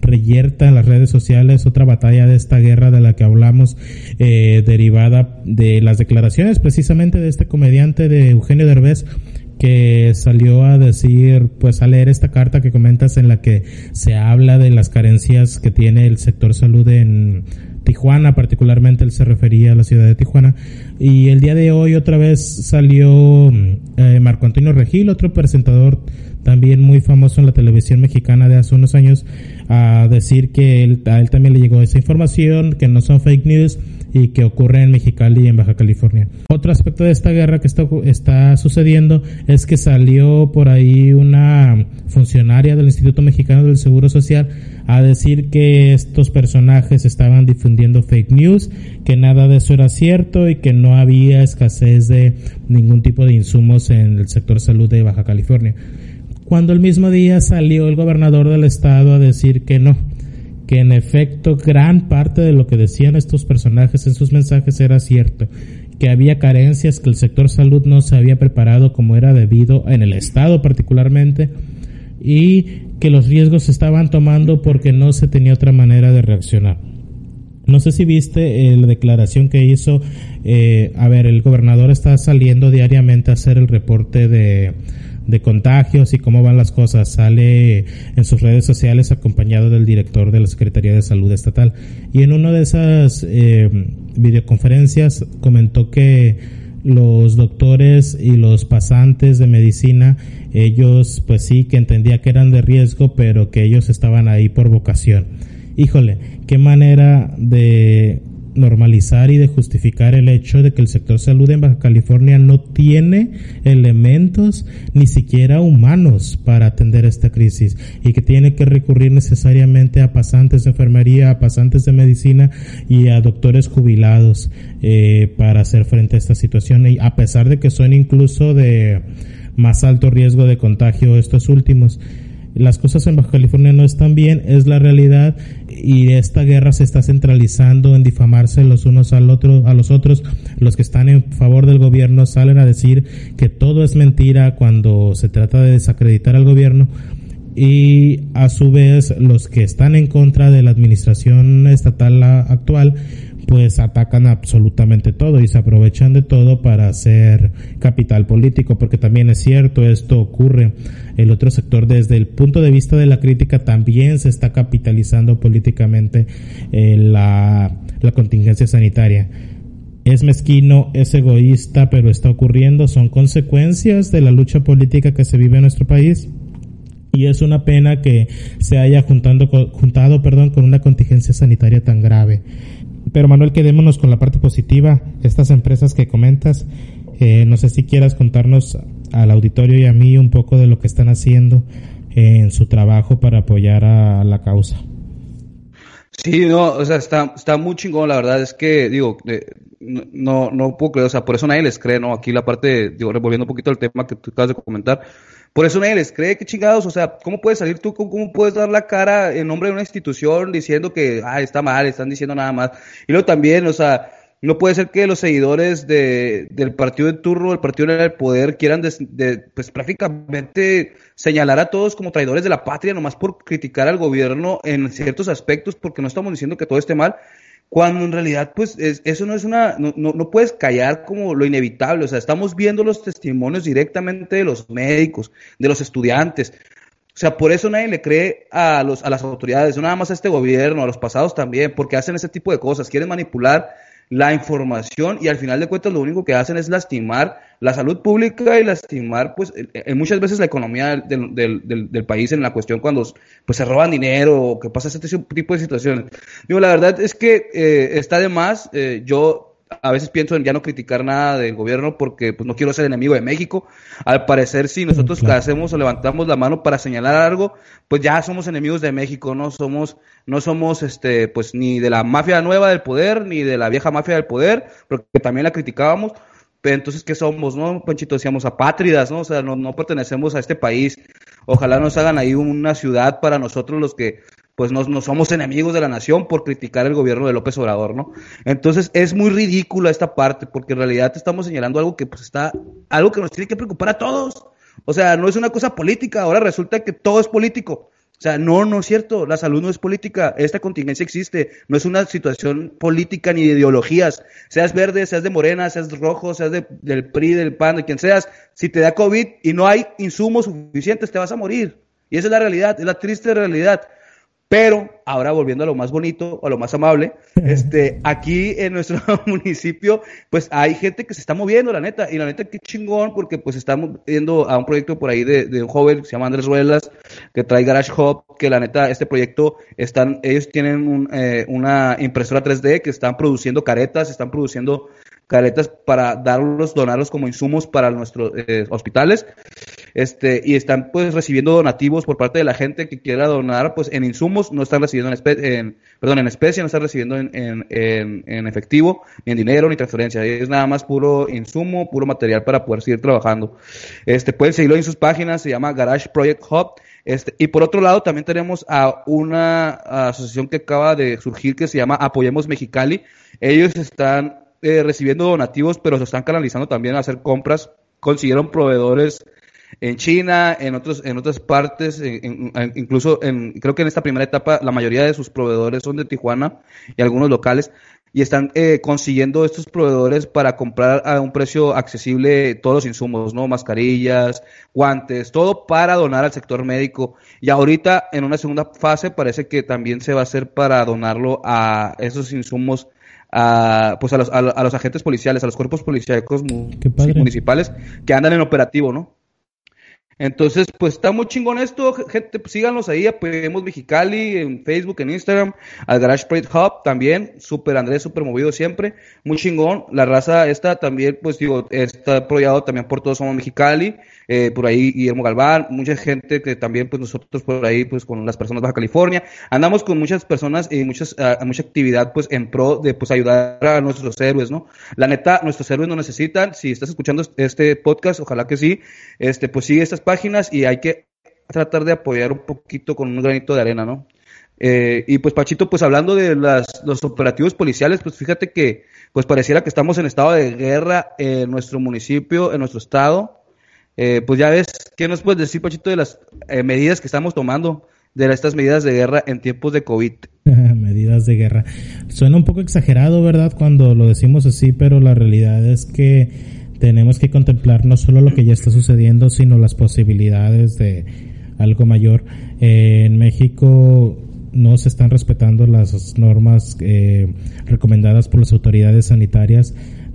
reyerta en las redes sociales, otra batalla de esta guerra de la que hablamos, eh, derivada de las declaraciones precisamente de este comediante de Eugenio Derbez, que salió a decir, pues a leer esta carta que comentas en la que se habla de las carencias que tiene el sector salud en Tijuana, particularmente él se refería a la ciudad de Tijuana. Y el día de hoy otra vez salió eh, Marco Antonio Regil, otro presentador también muy famoso en la televisión mexicana de hace unos años, a decir que él, a él también le llegó esa información, que no son fake news y que ocurre en Mexicali y en Baja California. Otro aspecto de esta guerra que está, está sucediendo es que salió por ahí una funcionaria del Instituto Mexicano del Seguro Social a decir que estos personajes estaban difundiendo fake news, que nada de eso era cierto y que no había escasez de ningún tipo de insumos en el sector salud de Baja California cuando el mismo día salió el gobernador del estado a decir que no, que en efecto gran parte de lo que decían estos personajes en sus mensajes era cierto, que había carencias, que el sector salud no se había preparado como era debido en el estado particularmente y que los riesgos se estaban tomando porque no se tenía otra manera de reaccionar. No sé si viste eh, la declaración que hizo, eh, a ver, el gobernador está saliendo diariamente a hacer el reporte de, de contagios y cómo van las cosas. Sale en sus redes sociales acompañado del director de la Secretaría de Salud Estatal. Y en una de esas eh, videoconferencias comentó que los doctores y los pasantes de medicina, ellos pues sí que entendía que eran de riesgo, pero que ellos estaban ahí por vocación. Híjole, qué manera de normalizar y de justificar el hecho de que el sector salud en Baja California no tiene elementos ni siquiera humanos para atender esta crisis y que tiene que recurrir necesariamente a pasantes de enfermería, a pasantes de medicina y a doctores jubilados eh, para hacer frente a esta situación. Y a pesar de que son incluso de más alto riesgo de contagio estos últimos las cosas en Baja California no están bien, es la realidad y esta guerra se está centralizando en difamarse los unos al otro, a los otros. Los que están en favor del gobierno salen a decir que todo es mentira cuando se trata de desacreditar al gobierno y a su vez los que están en contra de la administración estatal actual pues atacan absolutamente todo y se aprovechan de todo para hacer capital político, porque también es cierto, esto ocurre. El otro sector, desde el punto de vista de la crítica, también se está capitalizando políticamente eh, la, contingencia sanitaria. Es mezquino, es egoísta, pero está ocurriendo, son consecuencias de la lucha política que se vive en nuestro país y es una pena que se haya juntando, juntado perdón, con una contingencia sanitaria tan grave. Pero Manuel, quedémonos con la parte positiva. Estas empresas que comentas, eh, no sé si quieras contarnos al auditorio y a mí un poco de lo que están haciendo en su trabajo para apoyar a la causa. Sí, no, o sea, está, está muy chingón, la verdad es que, digo, eh, no, no puedo creer, o sea, por eso nadie les cree, ¿no? Aquí la parte, digo, revolviendo un poquito el tema que tú acabas de comentar, por eso nadie les cree, que chingados, o sea, ¿cómo puedes salir tú, cómo, puedes dar la cara en nombre de una institución diciendo que, ah, está mal, están diciendo nada más? Y luego también, o sea, no puede ser que los seguidores de, del partido de turno, del partido del poder, quieran, pues prácticamente señalar a todos como traidores de la patria, nomás por criticar al gobierno en ciertos aspectos, porque no estamos diciendo que todo esté mal, cuando en realidad, pues, eso no es una, no, no, puedes callar como lo inevitable, o sea, estamos viendo los testimonios directamente de los médicos, de los estudiantes, o sea, por eso nadie le cree a, los, a las autoridades, no nada más a este gobierno, a los pasados también, porque hacen ese tipo de cosas, quieren manipular la información y al final de cuentas lo único que hacen es lastimar la salud pública y lastimar pues muchas veces la economía del, del, país en la cuestión cuando pues se roban dinero o que pasa este tipo de situaciones. Digo, la verdad es que eh, está de más, eh, yo a veces pienso en ya no criticar nada del gobierno porque pues no quiero ser enemigo de México. Al parecer, si nosotros hacemos o levantamos la mano para señalar algo, pues ya somos enemigos de México, no somos, no somos este, pues ni de la mafia nueva del poder, ni de la vieja mafia del poder, porque también la criticábamos. Pero entonces, ¿qué somos, no? Panchito, decíamos apátridas, ¿no? O sea, no, no pertenecemos a este país. Ojalá nos hagan ahí una ciudad para nosotros los que pues no, somos enemigos de la nación por criticar el gobierno de López Obrador, ¿no? Entonces es muy ridícula esta parte, porque en realidad estamos señalando algo que pues está, algo que nos tiene que preocupar a todos. O sea, no es una cosa política, ahora resulta que todo es político. O sea, no, no es cierto, la salud no es política, esta contingencia existe, no es una situación política ni de ideologías, seas verde, seas de morena, seas rojo, seas del PRI, del PAN, de quien seas, si te da COVID y no hay insumos suficientes, te vas a morir. Y esa es la realidad, es la triste realidad. Pero ahora volviendo a lo más bonito, a lo más amable, este, aquí en nuestro municipio, pues hay gente que se está moviendo, la neta, y la neta qué chingón, porque pues estamos viendo a un proyecto por ahí de, un joven que se llama Andrés Ruelas, que trae Garage Hub, que la neta, este proyecto, están, ellos tienen eh, una impresora 3D que están produciendo caretas, están produciendo caretas para darlos, donarlos como insumos para nuestros eh, hospitales este, y están pues recibiendo donativos por parte de la gente que quiera donar pues en insumos, no están recibiendo en, especie, en perdón, en especie, no están recibiendo en, en, en, efectivo, ni en dinero, ni transferencia, es nada más puro insumo, puro material para poder seguir trabajando. Este, pueden seguirlo en sus páginas, se llama Garage Project Hub, este, y por otro lado, también tenemos a una asociación que acaba de surgir que se llama Apoyemos Mexicali. Ellos están eh, recibiendo donativos, pero se están canalizando también a hacer compras. Consiguieron proveedores en China, en otros, en otras partes, incluso en, creo que en esta primera etapa la mayoría de sus proveedores son de Tijuana y algunos locales. y están eh, consiguiendo estos proveedores para comprar a un precio accesible todos los insumos, ¿no? Mascarillas, guantes, todo para donar al sector médico. Y ahorita, en una segunda fase, parece que también se va a hacer para donarlo a esos insumos a, pues a los, a, los agentes policiales, a los cuerpos policíacos municipales que andan en operativo, ¿no? Entonces, pues está muy chingón esto, gente, pues, síganos ahí, apoyemos Mexicali en Facebook, en Instagram, al Garage Parade Hub también, super Andrés, super movido siempre, muy chingón, la raza esta también, pues digo, está apoyado también por todos somos Mexicali, eh, por ahí Guillermo Galván, mucha gente que también, pues nosotros por ahí, pues con las personas de Baja California, andamos con muchas personas y muchas, mucha actividad, pues en pro de, pues ayudar a nuestros héroes, ¿no? La neta, nuestros héroes no necesitan, si estás escuchando este podcast, ojalá que sí, este, pues sigue estas páginas y hay que tratar de apoyar un poquito con un granito de arena, ¿no? Eh, y pues Pachito, pues hablando de las, los operativos policiales, pues fíjate que pues pareciera que estamos en estado de guerra en nuestro municipio, en nuestro estado. Eh, pues ya ves, ¿qué nos puedes decir, Pachito, de las eh, medidas que estamos tomando, de estas medidas de guerra en tiempos de COVID? medidas de guerra. Suena un poco exagerado, ¿verdad? Cuando lo decimos así, pero la realidad es que tenemos que contemplar no solo lo que ya está sucediendo, sino las posibilidades de algo mayor. Eh, en México no se están respetando las normas recomendadas por las autoridades sanitarias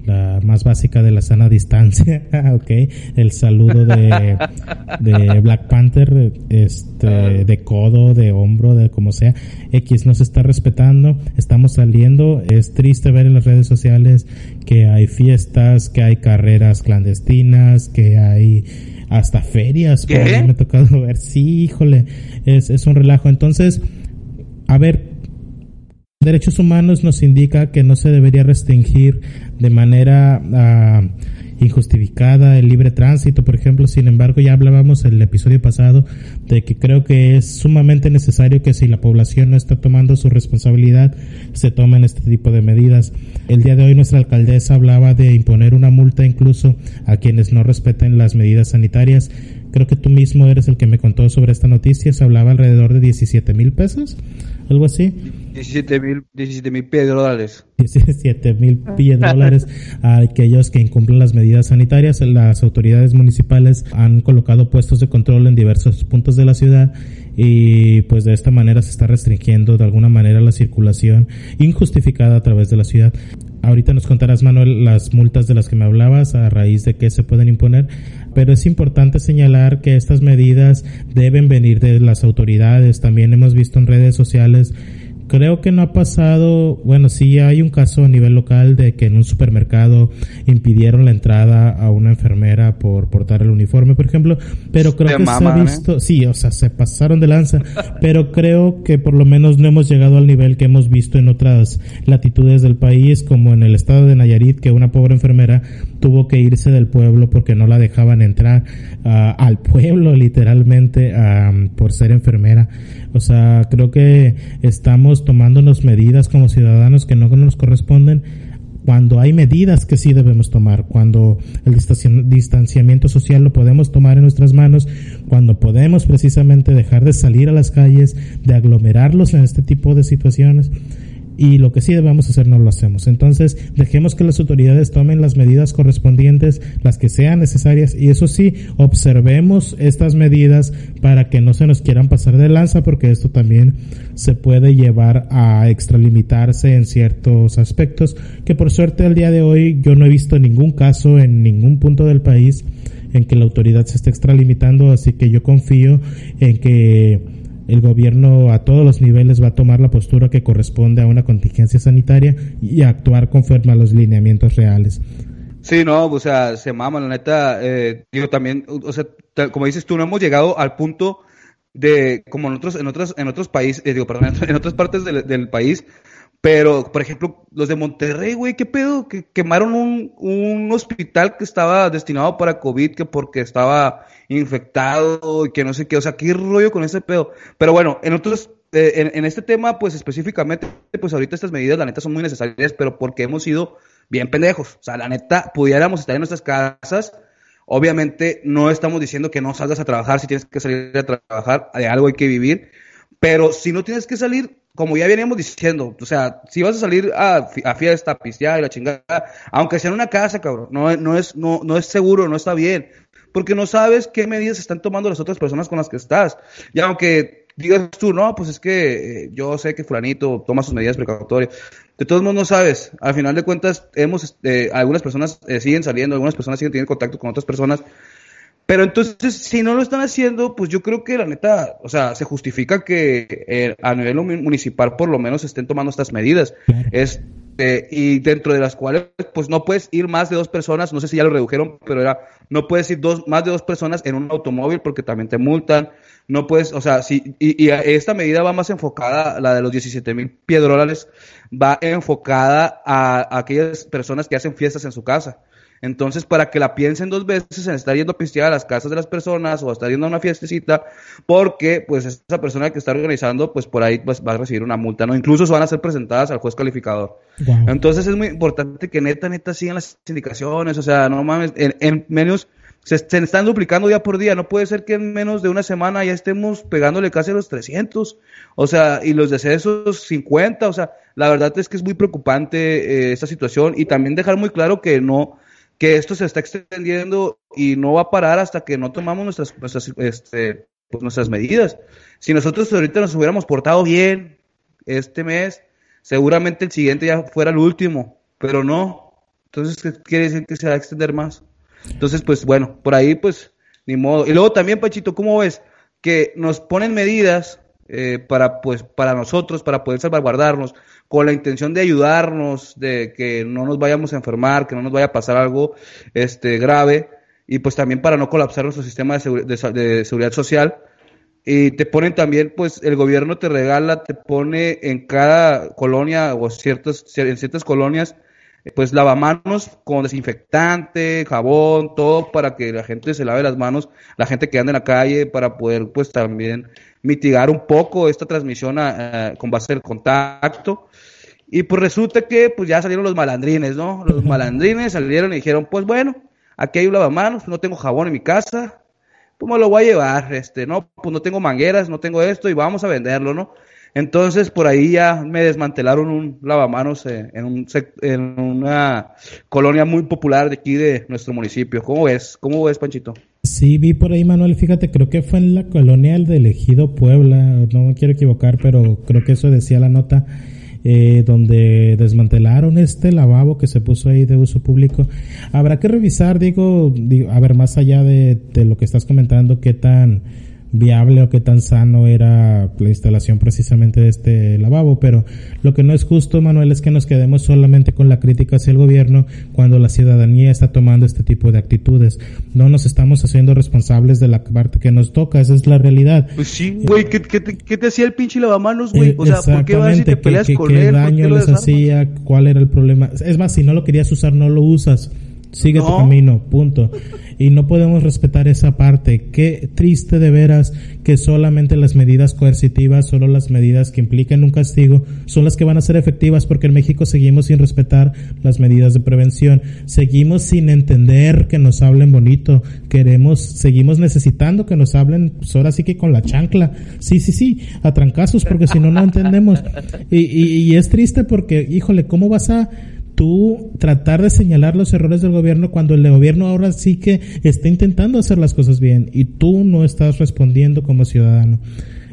la más básica de la sana distancia, ok, el saludo de, de Black Panther, este, de codo, de hombro, de como sea, X no se está respetando, estamos saliendo, es triste ver en las redes sociales que hay fiestas, que hay carreras clandestinas, que hay hasta ferias, me ha tocado ver, sí, híjole, es, es un relajo, entonces, a ver, Derechos humanos nos indica que no se debería restringir de manera ah, injustificada el libre tránsito, por ejemplo. Sin embargo, ya hablábamos en el episodio pasado de que creo que es sumamente necesario que si la población no está tomando su responsabilidad, se tomen este tipo de medidas. El día de hoy nuestra alcaldesa hablaba de imponer una multa incluso a quienes no respeten las medidas sanitarias. Creo que tú mismo eres el que me contó sobre esta noticia. Se hablaba alrededor de 17 mil pesos algo así. 17 mil 17 mil dólares. 17 mil dólares a aquellos que incumplen las medidas sanitarias. Las autoridades municipales han colocado puestos de control en diversos puntos de la ciudad y pues de esta manera se está restringiendo de alguna manera la circulación injustificada a través de la ciudad. Ahorita nos contarás, Manuel, las multas de las que me hablabas, a raíz de qué se pueden imponer, pero es importante señalar que estas medidas deben venir de las autoridades. También hemos visto en redes sociales Creo que no ha pasado, bueno, sí hay un caso a nivel local de que en un supermercado impidieron la entrada a una enfermera por portar el uniforme, por ejemplo, pero creo que se ha ¿eh? visto, sí, o sea, se pasaron de lanza, pero creo que por lo menos no hemos llegado al nivel que hemos visto en otras latitudes del país, como en el estado de Nayarit, que una pobre enfermera tuvo que irse del pueblo porque no la dejaban entrar uh, al pueblo literalmente uh, por ser enfermera. O sea, creo que estamos tomándonos medidas como ciudadanos que no nos corresponden cuando hay medidas que sí debemos tomar, cuando el distanciamiento social lo podemos tomar en nuestras manos, cuando podemos precisamente dejar de salir a las calles, de aglomerarlos en este tipo de situaciones y lo que sí debemos hacer no lo hacemos. Entonces, dejemos que las autoridades tomen las medidas correspondientes, las que sean necesarias y eso sí, observemos estas medidas para que no se nos quieran pasar de lanza porque esto también se puede llevar a extralimitarse en ciertos aspectos que por suerte al día de hoy yo no he visto ningún caso en ningún punto del país en que la autoridad se esté extralimitando, así que yo confío en que el gobierno a todos los niveles va a tomar la postura que corresponde a una contingencia sanitaria y actuar conforme a los lineamientos reales. Sí, no, o sea, se mama, la neta, eh, digo también, o sea, como dices tú, no hemos llegado al punto de, como en otros, en otros, en otros países, eh, digo, perdón, en otras partes del, del país, pero, por ejemplo, los de Monterrey, güey, ¿qué pedo? Que quemaron un, un hospital que estaba destinado para COVID, que porque estaba infectado y que no sé qué. O sea, qué rollo con ese pedo. Pero bueno, en otros, eh, en, en, este tema, pues específicamente, pues ahorita estas medidas, la neta, son muy necesarias, pero porque hemos sido bien pendejos. O sea, la neta, pudiéramos estar en nuestras casas. Obviamente, no estamos diciendo que no salgas a trabajar si tienes que salir a trabajar, de algo hay que vivir. Pero si no tienes que salir, como ya veníamos diciendo, o sea, si vas a salir a, a fiesta, a pistear y la chingada, aunque sea en una casa, cabrón, no, no, es, no, no es seguro, no está bien, porque no sabes qué medidas están tomando las otras personas con las que estás. Y aunque digas tú, no, pues es que eh, yo sé que fulanito toma sus medidas precautorias, de todos modos no sabes, al final de cuentas, hemos, eh, algunas personas eh, siguen saliendo, algunas personas siguen teniendo contacto con otras personas, pero entonces, si no lo están haciendo, pues yo creo que la neta, o sea, se justifica que eh, a nivel municipal por lo menos estén tomando estas medidas. Este, y dentro de las cuales, pues no puedes ir más de dos personas, no sé si ya lo redujeron, pero era, no puedes ir dos, más de dos personas en un automóvil porque también te multan. No puedes, o sea, si, y, y esta medida va más enfocada, la de los 17 mil piedrólales, va enfocada a, a aquellas personas que hacen fiestas en su casa. Entonces, para que la piensen dos veces en estar yendo a pistear a las casas de las personas o a estar yendo a una fiestecita, porque pues esa persona que está organizando, pues por ahí pues, va a recibir una multa, ¿no? Incluso van a ser presentadas al juez calificador. Entonces es muy importante que neta, neta sigan las indicaciones, o sea, no mames, en, menos se, están duplicando día por día. No puede ser que en menos de una semana ya estemos pegándole casi a los 300. O sea, y los decesos 50. O sea, la verdad es que es muy preocupante eh, esta situación. Y también dejar muy claro que no, que esto se está extendiendo y no va a parar hasta que no tomamos nuestras, nuestras, este, pues nuestras medidas. Si nosotros ahorita nos hubiéramos portado bien este mes, seguramente el siguiente ya fuera el último, pero no. Entonces, ¿qué quiere decir que se va a extender más? Entonces, pues bueno, por ahí pues ni modo. Y luego también, Pachito, ¿cómo ves? Que nos ponen medidas eh, para pues para nosotros, para poder salvaguardarnos, con la intención de ayudarnos, de que no nos vayamos a enfermar, que no nos vaya a pasar algo este, grave, y pues también para no colapsar nuestro sistema de, seguridad social. Y te ponen también, pues el gobierno te regala, te pone en cada colonia o ciertas, en ciertas colonias, pues lavamanos con desinfectante, jabón, todo para que la gente se lave las manos, la gente que anda en la calle, para poder pues también mitigar un poco esta transmisión con base al contacto. Y pues resulta que pues ya salieron los malandrines, ¿no? Los malandrines salieron y dijeron, pues bueno, aquí hay un lavamanos, no tengo jabón en mi casa, pues me lo voy a llevar, este, no, pues no tengo mangueras, no tengo esto y vamos a venderlo, ¿no? Entonces por ahí ya me desmantelaron un lavamanos eh, en, un, en una colonia muy popular de aquí de nuestro municipio. ¿Cómo ves? ¿Cómo ves, Panchito? Sí, vi por ahí, Manuel, fíjate, creo que fue en la colonia del Ejido Puebla, no me quiero equivocar, pero creo que eso decía la nota, eh, donde desmantelaron este lavabo que se puso ahí de uso público. Habrá que revisar, digo, a ver, más allá de lo que estás comentando, qué tan viable o qué tan sano era la instalación precisamente de este lavabo, pero lo que no es justo, Manuel, es que nos quedemos solamente con la crítica hacia el gobierno cuando la ciudadanía está tomando este tipo de actitudes. No nos estamos haciendo responsables de la parte que nos toca, esa es la realidad. Pues sí, güey, ¿qué, te hacía el pinche lavamanos, güey? O sea, ¿por qué vas y te peleas con ¿Qué daño les hacía? ¿Cuál era el problema? Es más, si no lo querías usar, no lo usas sigue tu camino, punto. Y no podemos respetar esa parte. Qué triste de veras que solamente las medidas coercitivas, solo las medidas que impliquen un castigo, son las que van a ser efectivas porque en México seguimos sin respetar las medidas de prevención. Seguimos sin entender que nos hablen bonito. Queremos, seguimos necesitando que nos hablen, pues ahora sí que con la chancla. Sí, sí, sí, a trancazos porque si no, no entendemos. Y, y, y es triste porque, híjole, ¿cómo vas a tú tratar de señalar los errores del gobierno cuando el gobierno ahora sí que está intentando hacer las cosas bien y tú no estás respondiendo como ciudadano.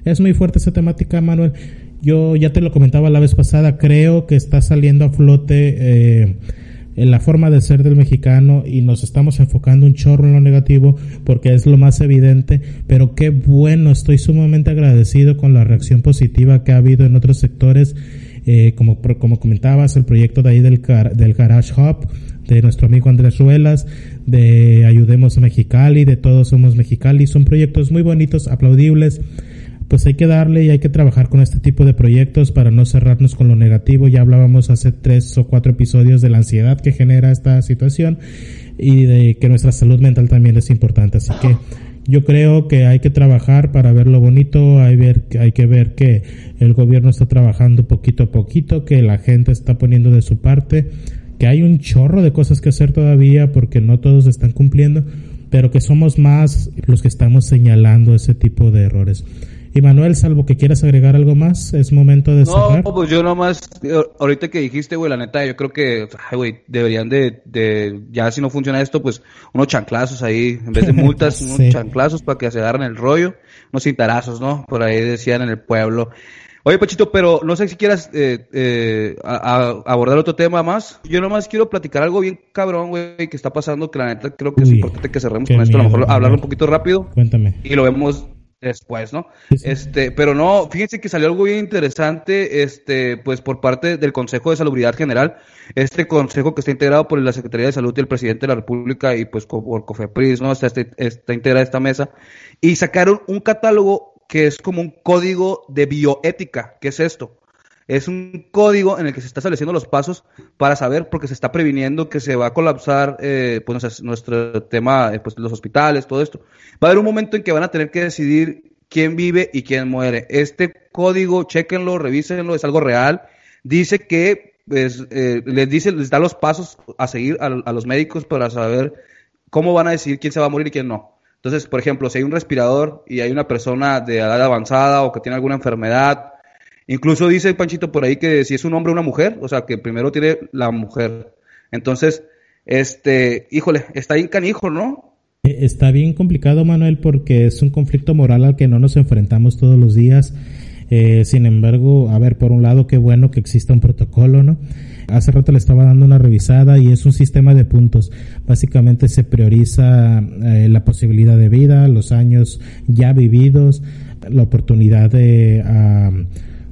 Es muy fuerte esa temática, Manuel. Yo ya te lo comentaba la vez pasada, creo que está saliendo a flote eh, en la forma de ser del mexicano y nos estamos enfocando un chorro en lo negativo porque es lo más evidente, pero qué bueno, estoy sumamente agradecido con la reacción positiva que ha habido en otros sectores eh, como, como comentabas, el proyecto de ahí del, del Garage Hub, de nuestro amigo Andrés Ruelas, de Ayudemos a Mexicali, de Todos Somos Mexicali, son proyectos muy bonitos, aplaudibles. Pues hay que darle y hay que trabajar con este tipo de proyectos para no cerrarnos con lo negativo. Ya hablábamos hace tres o cuatro episodios de la ansiedad que genera esta situación y de que nuestra salud mental también es importante. Así que yo creo que hay que trabajar para ver lo bonito, hay, ver, hay que ver que el gobierno está trabajando poquito a poquito, que la gente está poniendo de su parte, que hay un chorro de cosas que hacer todavía porque no todos están cumpliendo, pero que somos más los que estamos señalando ese tipo de errores. Y Manuel, salvo que quieras agregar algo más, es momento de cerrar. No, pues yo nomás, ahorita que dijiste, güey, la neta, yo creo que, güey, deberían de, de, ya si no funciona esto, pues unos chanclazos ahí, en vez de multas, unos chanclazos para que se agarren el rollo, unos cintarazos, ¿no? Por ahí decían en el pueblo. Oye, Pachito, pero no sé si quieras eh, eh, abordar otro tema más. Yo nomás quiero platicar algo bien cabrón, güey, que está pasando, que la neta creo que es importante que cerremos con esto. A lo mejor hablarlo un poquito rápido. Cuéntame. Y lo vemos después, ¿no? Este, pero no, fíjense que salió algo bien interesante, este, pues por parte del Consejo de Salubridad General, este consejo que está integrado por la Secretaría de Salud y el presidente de la República y pues por COFEPRIS, ¿no? Está, este, está integrada esta mesa y sacaron un catálogo que es como un código de bioética. ¿Qué es esto? Es un código en el que se está estableciendo los pasos para saber, porque se está previniendo que se va a colapsar eh, pues, nuestro tema, eh, pues los hospitales, todo esto. Va a haber un momento en que van a tener que decidir quién vive y quién muere. Este código, chequenlo, revísenlo, es algo real. Dice que pues, eh, les dice, les da los pasos a seguir a, a los médicos para saber cómo van a decidir quién se va a morir y quién no. Entonces, por ejemplo, si hay un respirador y hay una persona de edad avanzada o que tiene alguna enfermedad, incluso dice Panchito por ahí que si es un hombre o una mujer, o sea, que primero tiene la mujer. Entonces, este, híjole, está bien canijo, ¿no? Eh, está bien complicado, Manuel, porque es un conflicto moral al que no nos enfrentamos todos los días. Eh, sin embargo, a ver, por un lado, qué bueno que exista un protocolo, ¿no? Hace rato le estaba dando una revisada y es un sistema de puntos. Básicamente se prioriza eh, la posibilidad de vida, los años ya vividos, la oportunidad de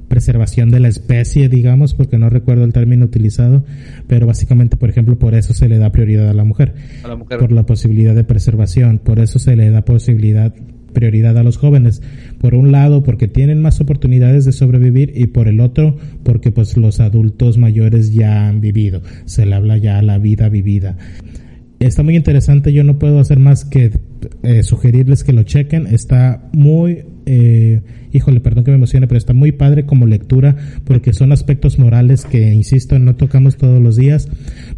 preservación de la especie, digamos, porque no recuerdo el término utilizado, pero básicamente, por ejemplo, por eso se le da prioridad a la mujer, a la mujer. por la posibilidad de preservación, por eso se le da posibilidad prioridad a los jóvenes. Por un lado, porque tienen más oportunidades de sobrevivir y por el otro, porque pues los adultos mayores ya han vivido. Se le habla ya la vida vivida. Está muy interesante, yo no puedo hacer más que eh, sugerirles que lo chequen. Está muy eh, híjole, perdón que me emocione, pero está muy padre como lectura porque son aspectos morales que, insisto, no tocamos todos los días,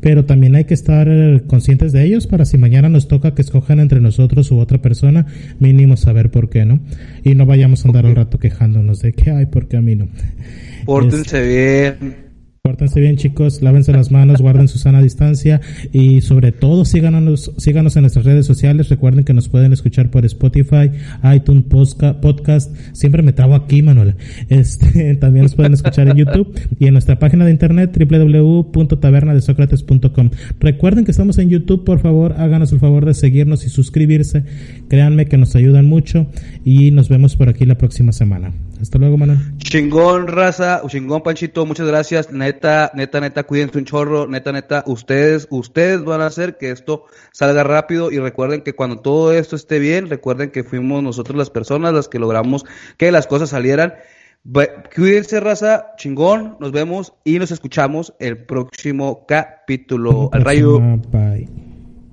pero también hay que estar conscientes de ellos para si mañana nos toca que escojan entre nosotros u otra persona, mínimo saber por qué, ¿no? Y no vayamos a andar un rato quejándonos de que, ay, ¿por qué a mí no? Pórtense bien. Pórtense bien, chicos, lávense las manos, guarden su sana distancia y sobre todo síganos, síganos en nuestras redes sociales. Recuerden que nos pueden escuchar por Spotify, iTunes, Podcast. Siempre me trabo aquí, Manuel. Este, también nos pueden escuchar en YouTube y en nuestra página de internet www.tabernadesocrates.com. Recuerden que estamos en YouTube, por favor, háganos el favor de seguirnos y suscribirse. Créanme que nos ayudan mucho y nos vemos por aquí la próxima semana. Hasta luego, Manuel. Chingón, raza, chingón, Panchito, muchas gracias. Neta, neta, neta, cuídense un chorro. Neta, neta, ustedes, ustedes van a hacer que esto salga rápido y recuerden que cuando todo esto esté bien, recuerden que fuimos nosotros las personas las que logramos que las cosas salieran. Cuídense, raza, chingón, nos vemos y nos escuchamos el próximo capítulo. Al rayo.